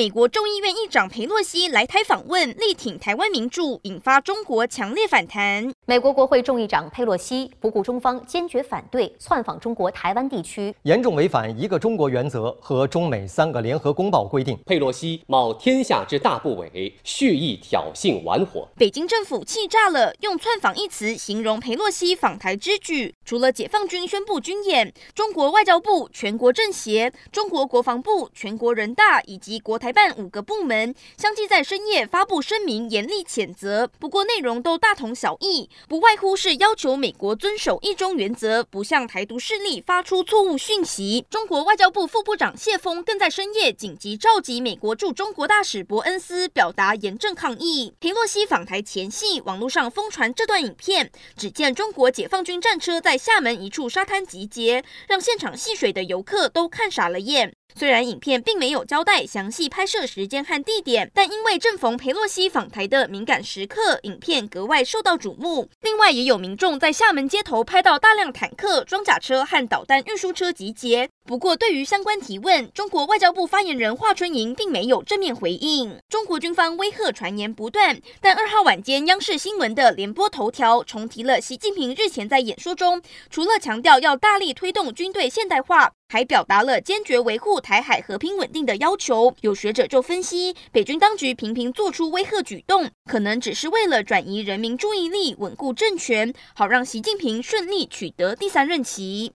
美国众议院议长佩洛西来台访问，力挺台湾民主，引发中国强烈反弹。美国国会众议长佩洛西不顾中方坚决反对，窜访中国台湾地区，严重违反一个中国原则和中美三个联合公报规定。佩洛西冒天下之大不韪，蓄意挑衅玩火。北京政府气炸了，用窜访一词形容佩洛西访台之举。除了解放军宣布军演，中国外交部、全国政协、中国国防部、全国人大以及国台办五个部门相继在深夜发布声明，严厉谴责。不过内容都大同小异。不外乎是要求美国遵守一中原则，不向台独势力发出错误讯息。中国外交部副部长谢锋更在深夜紧急召集美国驻中国大使伯恩斯，表达严正抗议。裴洛西访台前夕，网络上疯传这段影片，只见中国解放军战车在厦门一处沙滩集结，让现场戏水的游客都看傻了眼。虽然影片并没有交代详细拍摄时间和地点，但因为正逢裴洛西访台的敏感时刻，影片格外受到瞩目。另外，也有民众在厦门街头拍到大量坦克、装甲车和导弹运输车集结。不过，对于相关提问，中国外交部发言人华春莹并没有正面回应。中国军方威吓传言不断，但二号晚间央视新闻的联播头条重提了习近平日前在演说中，除了强调要大力推动军队现代化。还表达了坚决维护台海和平稳定的要求。有学者就分析，北军当局频频做出威吓举动，可能只是为了转移人民注意力，稳固政权，好让习近平顺利取得第三任期。